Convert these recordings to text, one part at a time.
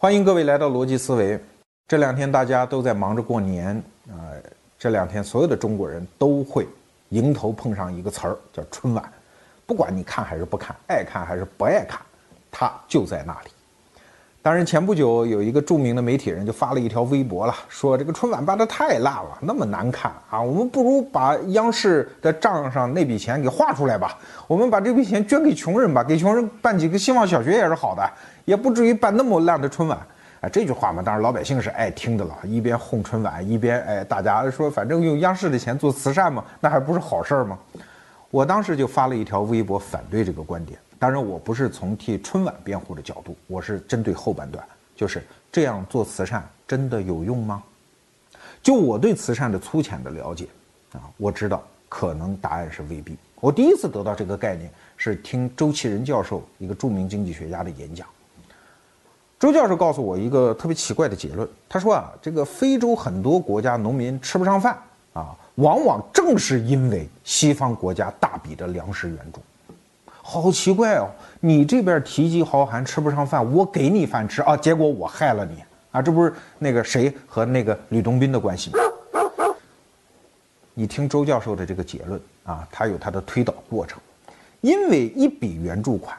欢迎各位来到逻辑思维。这两天大家都在忙着过年啊，这两天所有的中国人都会迎头碰上一个词儿，叫春晚。不管你看还是不看，爱看还是不爱看，它就在那里。当然，前不久有一个著名的媒体人就发了一条微博了，说这个春晚办得太烂了，那么难看啊！我们不如把央视的账上那笔钱给划出来吧，我们把这笔钱捐给穷人吧，给穷人办几个希望小学也是好的，也不至于办那么烂的春晚。啊，这句话嘛，当然老百姓是爱听的了，一边哄春晚，一边哎，大家说反正用央视的钱做慈善嘛，那还不是好事儿吗？我当时就发了一条微博反对这个观点。当然，我不是从替春晚辩护的角度，我是针对后半段，就是这样做慈善真的有用吗？就我对慈善的粗浅的了解，啊，我知道可能答案是未必。我第一次得到这个概念是听周其仁教授一个著名经济学家的演讲。周教授告诉我一个特别奇怪的结论，他说啊，这个非洲很多国家农民吃不上饭啊，往往正是因为西方国家大笔的粮食援助。好奇怪哦！你这边提及豪寒，吃不上饭，我给你饭吃啊，结果我害了你啊！这不是那个谁和那个吕洞宾的关系吗？你听周教授的这个结论啊，他有他的推导过程。因为一笔援助款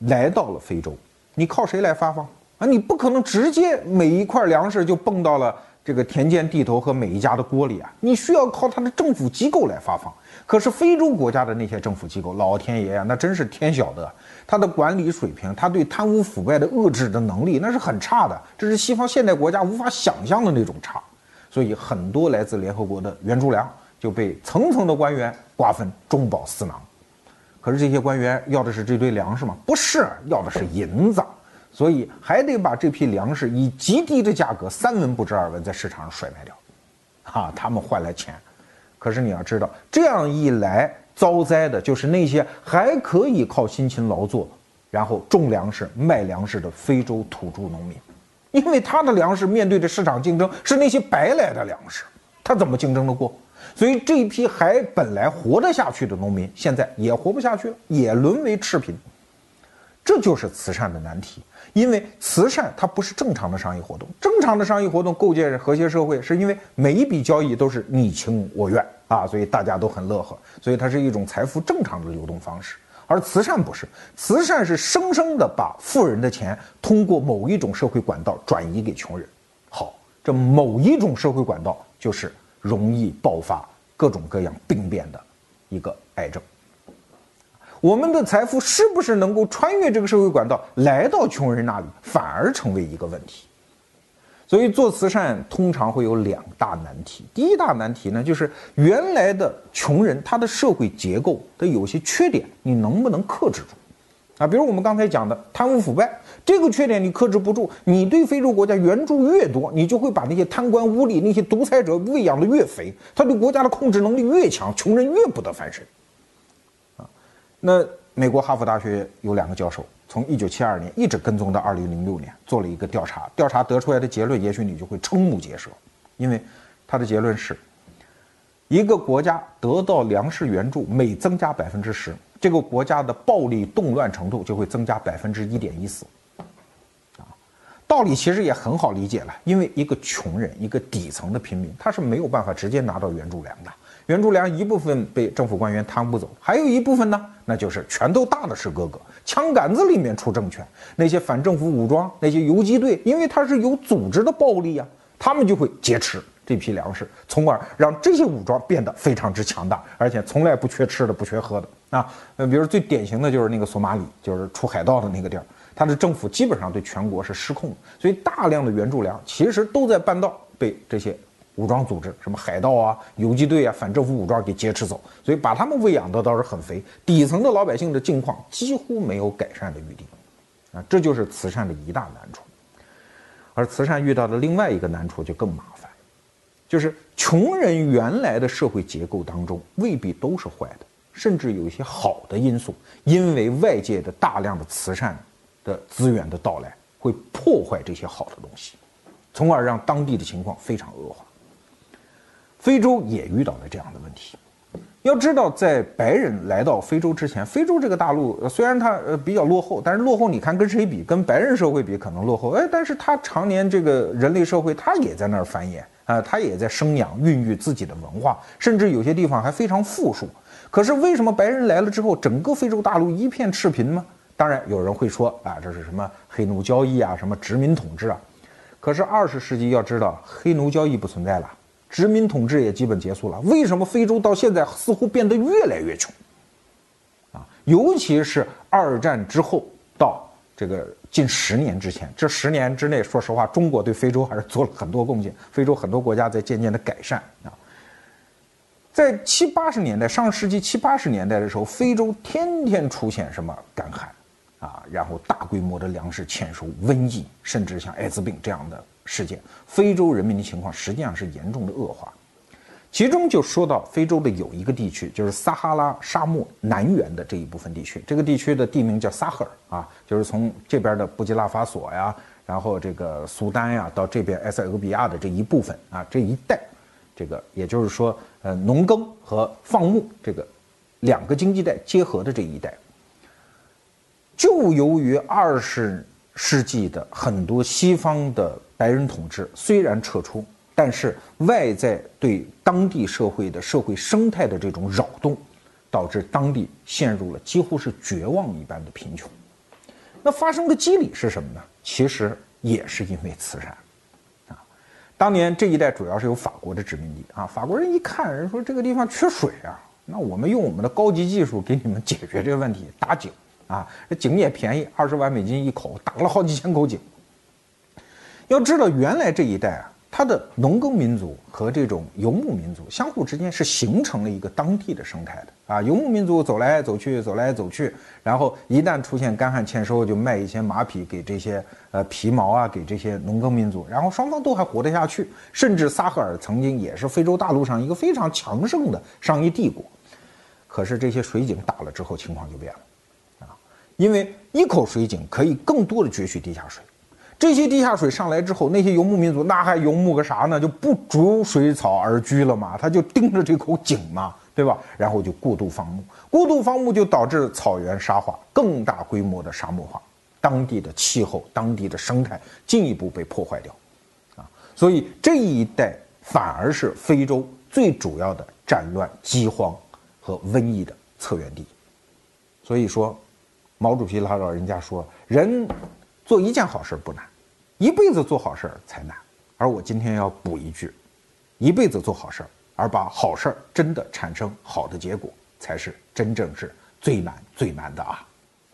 来到了非洲，你靠谁来发放啊？你不可能直接每一块粮食就蹦到了这个田间地头和每一家的锅里啊！你需要靠他的政府机构来发放。可是非洲国家的那些政府机构，老天爷呀，那真是天晓得，他的管理水平，他对贪污腐败的遏制的能力，那是很差的，这是西方现代国家无法想象的那种差。所以很多来自联合国的援助粮就被层层的官员瓜分，中饱私囊。可是这些官员要的是这堆粮食吗？不是，要的是银子，所以还得把这批粮食以极低的价格，三文不值二文，在市场上甩卖掉，哈，他们换来钱。可是你要知道，这样一来，遭灾的就是那些还可以靠辛勤劳作，然后种粮食、卖粮食的非洲土著农民，因为他的粮食面对的市场竞争是那些白来的粮食，他怎么竞争得过？所以这一批还本来活得下去的农民，现在也活不下去了，也沦为赤贫。这就是慈善的难题。因为慈善它不是正常的商业活动，正常的商业活动构建和谐社会，是因为每一笔交易都是你情我愿啊，所以大家都很乐呵，所以它是一种财富正常的流动方式。而慈善不是，慈善是生生的把富人的钱通过某一种社会管道转移给穷人。好，这某一种社会管道就是容易爆发各种各样病变的一个癌症。我们的财富是不是能够穿越这个社会管道来到穷人那里，反而成为一个问题。所以做慈善通常会有两大难题。第一大难题呢，就是原来的穷人他的社会结构的有些缺点，你能不能克制住？啊，比如我们刚才讲的贪污腐败这个缺点，你克制不住，你对非洲国家援助越多，你就会把那些贪官污吏、那些独裁者喂养的越肥，他对国家的控制能力越强，穷人越不得翻身。那美国哈佛大学有两个教授，从一九七二年一直跟踪到二零零六年，做了一个调查。调查得出来的结论，也许你就会瞠目结舌，因为他的结论是：一个国家得到粮食援助每增加百分之十，这个国家的暴力动乱程度就会增加百分之一点一四。啊，道理其实也很好理解了，因为一个穷人，一个底层的平民，他是没有办法直接拿到援助粮的。援助粮一部分被政府官员贪污走，还有一部分呢，那就是拳头大的是哥哥，枪杆子里面出政权。那些反政府武装，那些游击队，因为他是有组织的暴力啊，他们就会劫持这批粮食，从而让这些武装变得非常之强大，而且从来不缺吃的，不缺喝的啊。呃，比如最典型的就是那个索马里，就是出海盗的那个地儿，他的政府基本上对全国是失控，所以大量的援助粮其实都在半道被这些。武装组织，什么海盗啊、游击队啊、反政府武装给劫持走，所以把他们喂养的倒是很肥，底层的老百姓的境况几乎没有改善的余地，啊，这就是慈善的一大难处。而慈善遇到的另外一个难处就更麻烦，就是穷人原来的社会结构当中未必都是坏的，甚至有一些好的因素，因为外界的大量的慈善的资源的到来，会破坏这些好的东西，从而让当地的情况非常恶化。非洲也遇到了这样的问题，要知道，在白人来到非洲之前，非洲这个大陆虽然它呃比较落后，但是落后你看跟谁比？跟白人社会比可能落后，哎，但是它常年这个人类社会，它也在那儿繁衍啊，它也在生养、孕育自己的文化，甚至有些地方还非常富庶。可是为什么白人来了之后，整个非洲大陆一片赤贫呢？当然有人会说啊，这是什么黑奴交易啊，什么殖民统治啊？可是二十世纪要知道，黑奴交易不存在了。殖民统治也基本结束了，为什么非洲到现在似乎变得越来越穷？啊，尤其是二战之后到这个近十年之前，这十年之内，说实话，中国对非洲还是做了很多贡献，非洲很多国家在渐渐的改善啊。在七八十年代，上世纪七八十年代的时候，非洲天天出现什么干旱啊，然后大规模的粮食欠收、瘟疫，甚至像艾滋病这样的。事件，非洲人民的情况实际上是严重的恶化，其中就说到非洲的有一个地区，就是撒哈拉沙漠南缘的这一部分地区，这个地区的地名叫撒赫尔啊，就是从这边的布吉拉法索呀，然后这个苏丹呀，到这边埃塞俄比亚的这一部分啊，这一带，这个也就是说，呃，农耕和放牧这个两个经济带结合的这一带，就由于二十世纪的很多西方的。白人统治虽然撤出，但是外在对当地社会的社会生态的这种扰动，导致当地陷入了几乎是绝望一般的贫穷。那发生的机理是什么呢？其实也是因为慈善啊。当年这一带主要是有法国的殖民地啊，法国人一看，人说这个地方缺水啊，那我们用我们的高级技术给你们解决这个问题，打井啊，这井也便宜，二十万美金一口，打了好几千口井。要知道，原来这一带啊，它的农耕民族和这种游牧民族相互之间是形成了一个当地的生态的啊。游牧民族走来走去，走来走去，然后一旦出现干旱欠收，就卖一些马匹给这些呃皮毛啊，给这些农耕民族，然后双方都还活得下去。甚至撒赫尔曾经也是非洲大陆上一个非常强盛的商业帝国。可是这些水井打了之后，情况就变了啊，因为一口水井可以更多的攫取地下水。这些地下水上来之后，那些游牧民族那还游牧个啥呢？就不逐水草而居了嘛？他就盯着这口井嘛，对吧？然后就过度放牧，过度放牧就导致草原沙化，更大规模的沙漠化，当地的气候、当地的生态进一步被破坏掉，啊，所以这一带反而是非洲最主要的战乱、饥荒和瘟疫的策源地。所以说，毛主席他老人家说人。做一件好事不难，一辈子做好事才难。而我今天要补一句：一辈子做好事，而把好事真的产生好的结果，才是真正是最难最难的啊！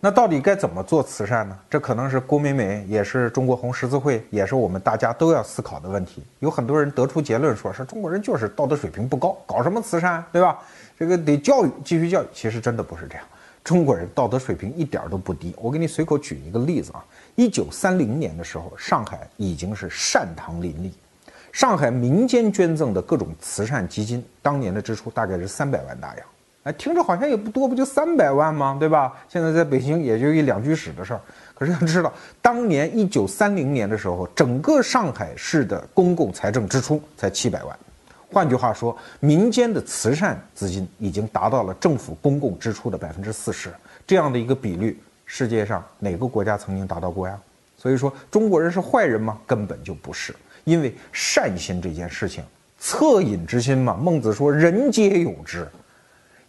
那到底该怎么做慈善呢？这可能是郭美美，也是中国红十字会，也是我们大家都要思考的问题。有很多人得出结论，说是中国人就是道德水平不高，搞什么慈善，对吧？这个得教育，继续教育。其实真的不是这样。中国人道德水平一点都不低。我给你随口举一个例子啊，一九三零年的时候，上海已经是善堂林立，上海民间捐赠的各种慈善基金，当年的支出大概是三百万大洋。哎，听着好像也不多，不就三百万吗？对吧？现在在北京也就一两居室的事儿。可是要知道，当年一九三零年的时候，整个上海市的公共财政支出才七百万。换句话说，民间的慈善资金已经达到了政府公共支出的百分之四十，这样的一个比率，世界上哪个国家曾经达到过呀？所以说，中国人是坏人吗？根本就不是，因为善心这件事情，恻隐之心嘛。孟子说：“人皆有之。”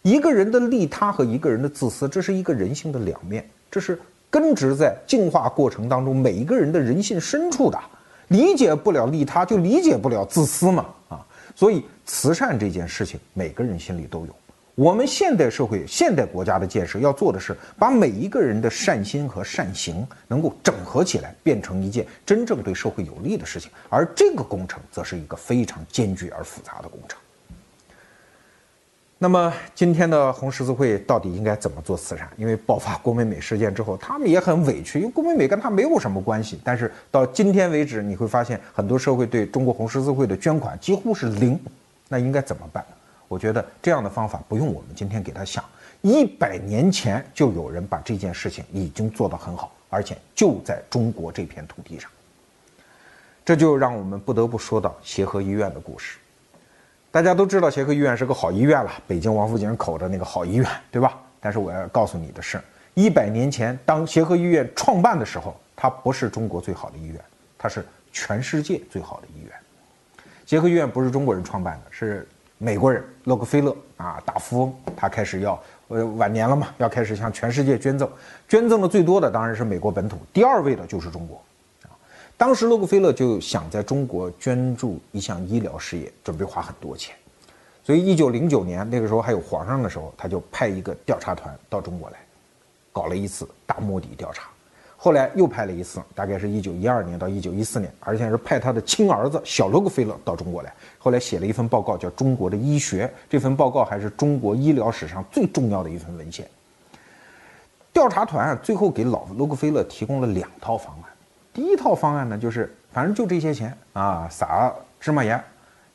一个人的利他和一个人的自私，这是一个人性的两面，这是根植在进化过程当中每一个人的人性深处的。理解不了利他，就理解不了自私嘛。啊。所以，慈善这件事情，每个人心里都有。我们现代社会、现代国家的建设要做的是，把每一个人的善心和善行能够整合起来，变成一件真正对社会有利的事情。而这个工程，则是一个非常艰巨而复杂的工程。那么今天的红十字会到底应该怎么做慈善？因为爆发郭美美事件之后，他们也很委屈，因为郭美美跟他没有什么关系。但是到今天为止，你会发现很多社会对中国红十字会的捐款几乎是零。那应该怎么办？我觉得这样的方法不用我们今天给他想，一百年前就有人把这件事情已经做得很好，而且就在中国这片土地上。这就让我们不得不说到协和医院的故事。大家都知道协和医院是个好医院了，北京王府井口的那个好医院，对吧？但是我要告诉你的是，一百年前当协和医院创办的时候，它不是中国最好的医院，它是全世界最好的医院。协和医院不是中国人创办的，是美国人洛克菲勒啊，大富翁，他开始要呃晚年了嘛，要开始向全世界捐赠，捐赠的最多的当然是美国本土，第二位的就是中国。当时洛克菲勒就想在中国捐助一项医疗事业，准备花很多钱，所以一九零九年那个时候还有皇上的时候，他就派一个调查团到中国来，搞了一次大摸底调查。后来又派了一次，大概是一九一二年到一九一四年，而且是派他的亲儿子小洛克菲勒到中国来。后来写了一份报告，叫《中国的医学》。这份报告还是中国医疗史上最重要的一份文献。调查团最后给老洛克菲勒提供了两套方案。第一套方案呢，就是反正就这些钱啊，撒芝麻盐，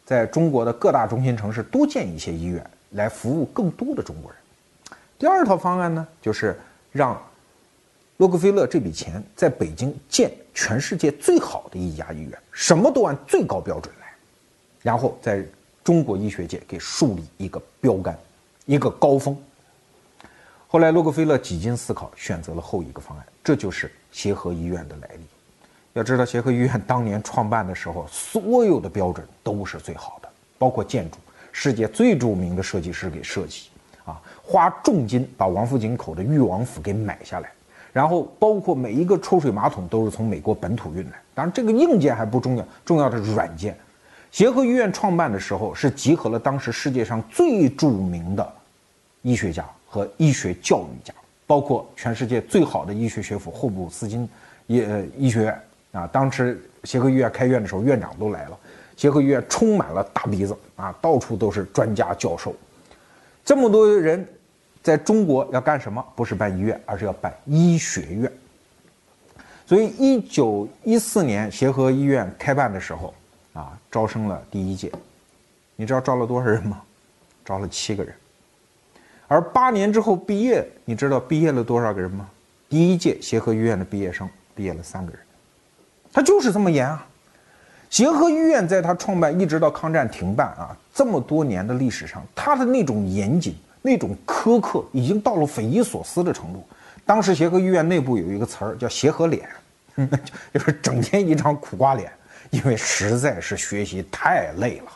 在中国的各大中心城市多建一些医院，来服务更多的中国人。第二套方案呢，就是让洛克菲勒这笔钱在北京建全世界最好的一家医院，什么都按最高标准来，然后在中国医学界给树立一个标杆，一个高峰。后来洛克菲勒几经思考，选择了后一个方案，这就是协和医院的来历。要知道，协和医院当年创办的时候，所有的标准都是最好的，包括建筑，世界最著名的设计师给设计，啊，花重金把王府井口的裕王府给买下来，然后包括每一个抽水马桶都是从美国本土运来。当然，这个硬件还不重要，重要的是软件。协和医院创办的时候，是集合了当时世界上最著名的医学家和医学教育家，包括全世界最好的医学学府霍普斯金医医学院。啊，当时协和医院开院的时候，院长都来了。协和医院充满了大鼻子啊，到处都是专家教授。这么多人在中国要干什么？不是办医院，而是要办医学院。所以，一九一四年协和医院开办的时候，啊，招生了第一届。你知道招了多少人吗？招了七个人。而八年之后毕业，你知道毕业了多少个人吗？第一届协和医院的毕业生毕业了三个人。他就是这么严啊！协和医院在他创办一直到抗战停办啊，这么多年的历史上，他的那种严谨、那种苛刻，已经到了匪夷所思的程度。当时协和医院内部有一个词儿叫“协和脸”，就是整天一张苦瓜脸，因为实在是学习太累了。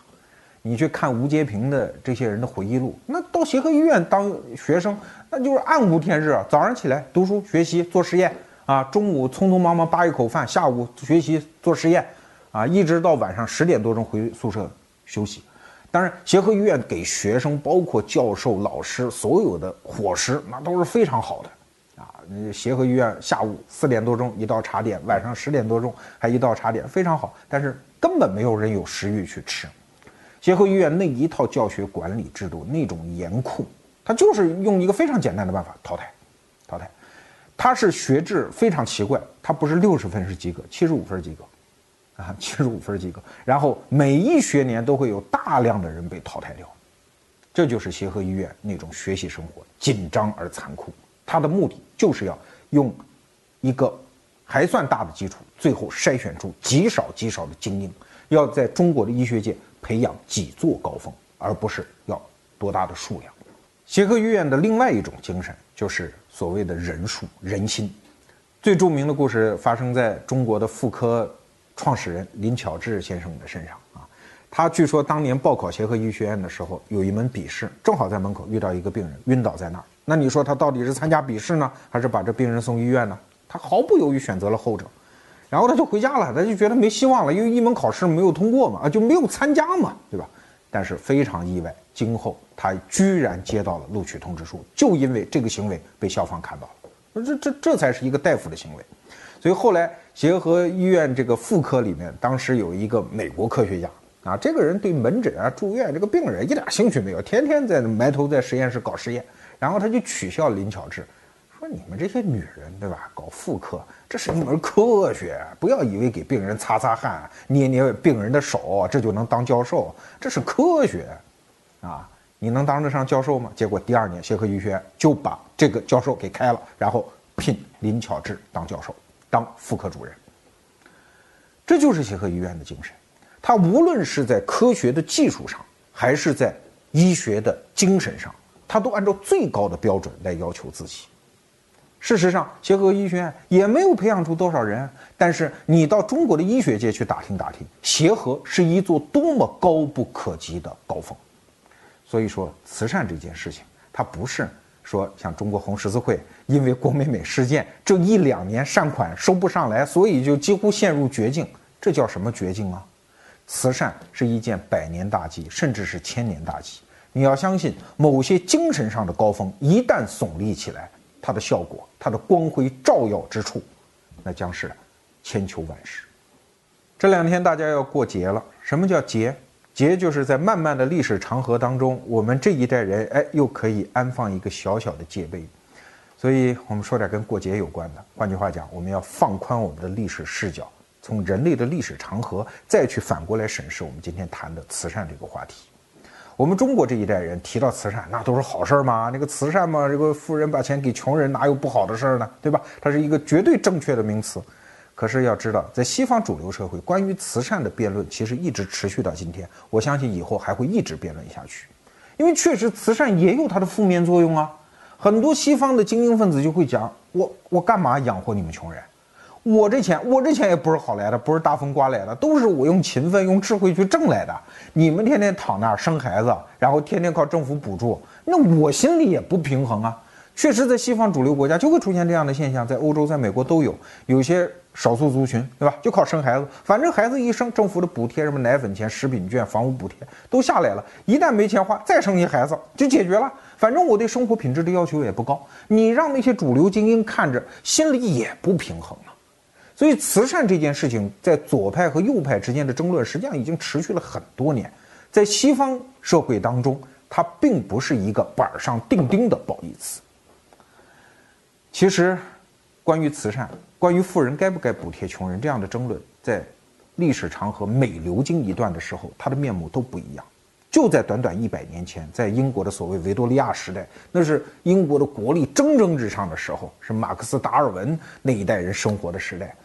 你去看吴阶平的这些人的回忆录，那到协和医院当学生，那就是暗无天日啊！早上起来读书学习做实验。啊，中午匆匆忙忙扒一口饭，下午学习做实验，啊，一直到晚上十点多钟回宿舍休息。当然，协和医院给学生，包括教授、老师，所有的伙食那都是非常好的。啊，协和医院下午四点多钟一道茶点，晚上十点多钟还一道茶点，非常好。但是根本没有人有食欲去吃。协和医院那一套教学管理制度，那种严酷，他就是用一个非常简单的办法淘汰，淘汰。他是学制非常奇怪，他不是六十分是及格，七十五分及格，啊，七十五分及格。然后每一学年都会有大量的人被淘汰掉，这就是协和医院那种学习生活紧张而残酷。他的目的就是要用一个还算大的基础，最后筛选出极少极少的精英，要在中国的医学界培养几座高峰，而不是要多大的数量。协和医院的另外一种精神就是。所谓的人数人心，最著名的故事发生在中国的妇科创始人林巧稚先生的身上啊。他据说当年报考协和医学院的时候，有一门笔试，正好在门口遇到一个病人晕倒在那儿。那你说他到底是参加笔试呢，还是把这病人送医院呢？他毫不犹豫选择了后者，然后他就回家了，他就觉得没希望了，因为一门考试没有通过嘛，啊就没有参加嘛，对吧？但是非常意外，今后他居然接到了录取通知书，就因为这个行为被校方看到了，这这这才是一个大夫的行为。所以后来协和医院这个妇科里面，当时有一个美国科学家啊，这个人对门诊啊、住院这个病人一点兴趣没有，天天在埋头在实验室搞实验，然后他就取笑林巧稚。说你们这些女人，对吧？搞妇科，这是一门科学，不要以为给病人擦擦汗、捏捏病人的手，这就能当教授。这是科学，啊，你能当得上教授吗？结果第二年，协和医学院就把这个教授给开了，然后聘林巧稚当教授，当妇科主任。这就是协和医院的精神，它无论是在科学的技术上，还是在医学的精神上，他都按照最高的标准来要求自己。事实上，协和医学院也没有培养出多少人。但是你到中国的医学界去打听打听，协和是一座多么高不可及的高峰。所以说，慈善这件事情，它不是说像中国红十字会，因为郭美美事件这一两年善款收不上来，所以就几乎陷入绝境。这叫什么绝境啊？慈善是一件百年大计，甚至是千年大计。你要相信，某些精神上的高峰一旦耸立起来。它的效果，它的光辉照耀之处，那将是千秋万世。这两天大家要过节了，什么叫节？节就是在漫漫的历史长河当中，我们这一代人哎，又可以安放一个小小的界碑。所以我们说点跟过节有关的。换句话讲，我们要放宽我们的历史视角，从人类的历史长河再去反过来审视我们今天谈的慈善这个话题。我们中国这一代人提到慈善，那都是好事儿吗？那个慈善嘛，这个富人把钱给穷人，哪有不好的事儿呢？对吧？它是一个绝对正确的名词。可是要知道，在西方主流社会，关于慈善的辩论其实一直持续到今天。我相信以后还会一直辩论下去，因为确实慈善也有它的负面作用啊。很多西方的精英分子就会讲：我我干嘛养活你们穷人？我这钱，我这钱也不是好来的，不是大风刮来的，都是我用勤奋、用智慧去挣来的。你们天天躺那儿生孩子，然后天天靠政府补助，那我心里也不平衡啊。确实，在西方主流国家就会出现这样的现象，在欧洲、在美国都有。有些少数族群，对吧？就靠生孩子，反正孩子一生，政府的补贴，什么奶粉钱、食品券、房屋补贴都下来了。一旦没钱花，再生一孩子就解决了。反正我对生活品质的要求也不高。你让那些主流精英看着，心里也不平衡啊。所以，慈善这件事情在左派和右派之间的争论，实际上已经持续了很多年。在西方社会当中，它并不是一个板上钉钉的褒义词。其实，关于慈善，关于富人该不该补贴穷人这样的争论，在历史长河每流经一段的时候，它的面目都不一样。就在短短一百年前，在英国的所谓维多利亚时代，那是英国的国力蒸蒸日上的时候，是马克思、达尔文那一代人生活的时代。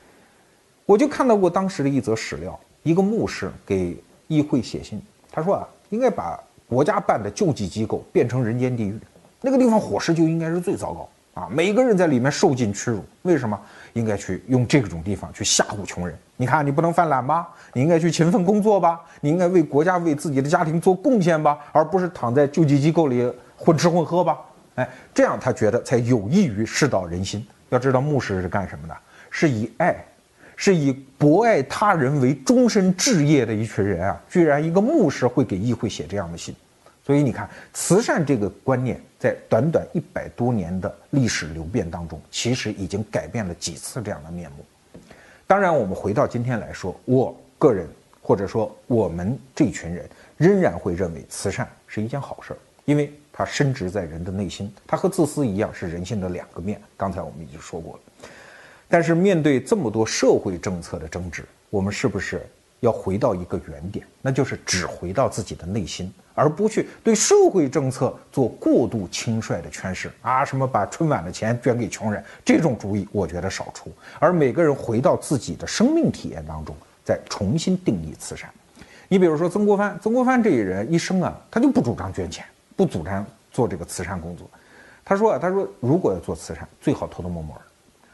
我就看到过当时的一则史料，一个牧师给议会写信，他说啊，应该把国家办的救济机构变成人间地狱，那个地方伙食就应该是最糟糕啊，每个人在里面受尽屈辱。为什么？应该去用这种地方去吓唬穷人。你看，你不能犯懒吧？你应该去勤奋工作吧？你应该为国家、为自己的家庭做贡献吧？而不是躺在救济机构里混吃混喝吧？哎，这样他觉得才有益于世道人心。要知道，牧师是干什么的？是以爱。是以博爱他人为终身志业的一群人啊，居然一个牧师会给议会写这样的信，所以你看，慈善这个观念在短短一百多年的历史流变当中，其实已经改变了几次这样的面目。当然，我们回到今天来说，我个人或者说我们这群人仍然会认为慈善是一件好事儿，因为它深植在人的内心，它和自私一样是人性的两个面。刚才我们已经说过了。但是面对这么多社会政策的争执，我们是不是要回到一个原点？那就是只回到自己的内心，而不去对社会政策做过度轻率的诠释啊？什么把春晚的钱捐给穷人这种主意，我觉得少出。而每个人回到自己的生命体验当中，再重新定义慈善。你比如说曾国藩，曾国藩这一人一生啊，他就不主张捐钱，不主张做这个慈善工作。他说啊，他说如果要做慈善，最好偷偷摸摸的。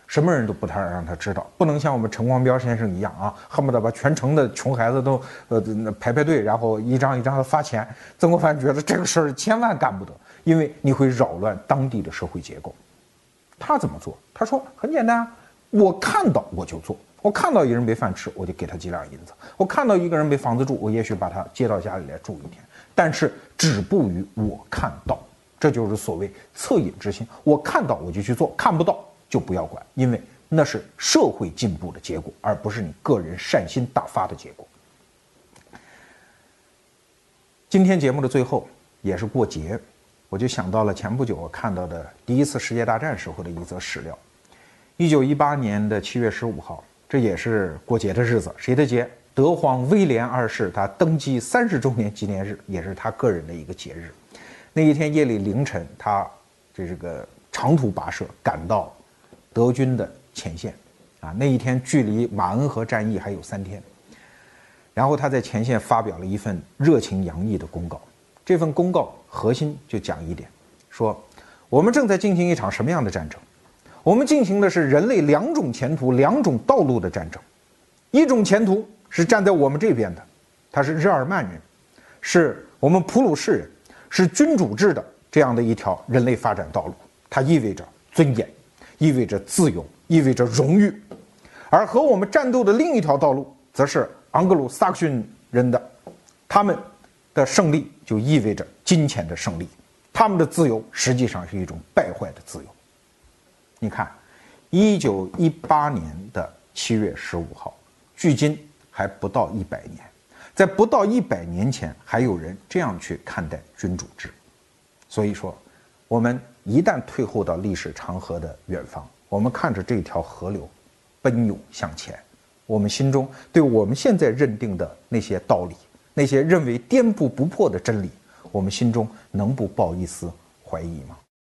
什么人都不太让他知道，不能像我们陈光标先生一样啊，恨不得把全城的穷孩子都呃排排队，然后一张一张的发钱。曾国藩觉得这个事儿千万干不得，因为你会扰乱当地的社会结构。他怎么做？他说很简单啊，我看到我就做，我看到一人没饭吃，我就给他几两银子；我看到一个人没房子住，我也许把他接到家里来住一天。但是止步于我看到，这就是所谓恻隐之心。我看到我就去做，看不到。就不要管，因为那是社会进步的结果，而不是你个人善心大发的结果。今天节目的最后也是过节，我就想到了前不久我看到的第一次世界大战时候的一则史料。一九一八年的七月十五号，这也是过节的日子，谁的节？德皇威廉二世他登基三十周年纪念日，也是他个人的一个节日。那一天夜里凌晨，他这是个长途跋涉赶到。德军的前线，啊，那一天距离马恩河战役还有三天。然后他在前线发表了一份热情洋溢的公告。这份公告核心就讲一点，说我们正在进行一场什么样的战争？我们进行的是人类两种前途、两种道路的战争。一种前途是站在我们这边的，他是日耳曼人，是我们普鲁士人，是君主制的这样的一条人类发展道路。它意味着尊严，意味着自由，意味着荣誉。而和我们战斗的另一条道路，则是盎格鲁撒克逊人的，他们的胜利就意味着金钱的胜利，他们的自由实际上是一种败坏的自由。你看，一九一八年的七月十五号，距今还不到一百年，在不到一百年前，还有人这样去看待君主制。所以说，我们一旦退后到历史长河的远方，我们看着这条河流奔涌向前，我们心中对我们现在认定的那些道理，那些认为颠扑不破的真理，我们心中能不抱一丝怀疑吗？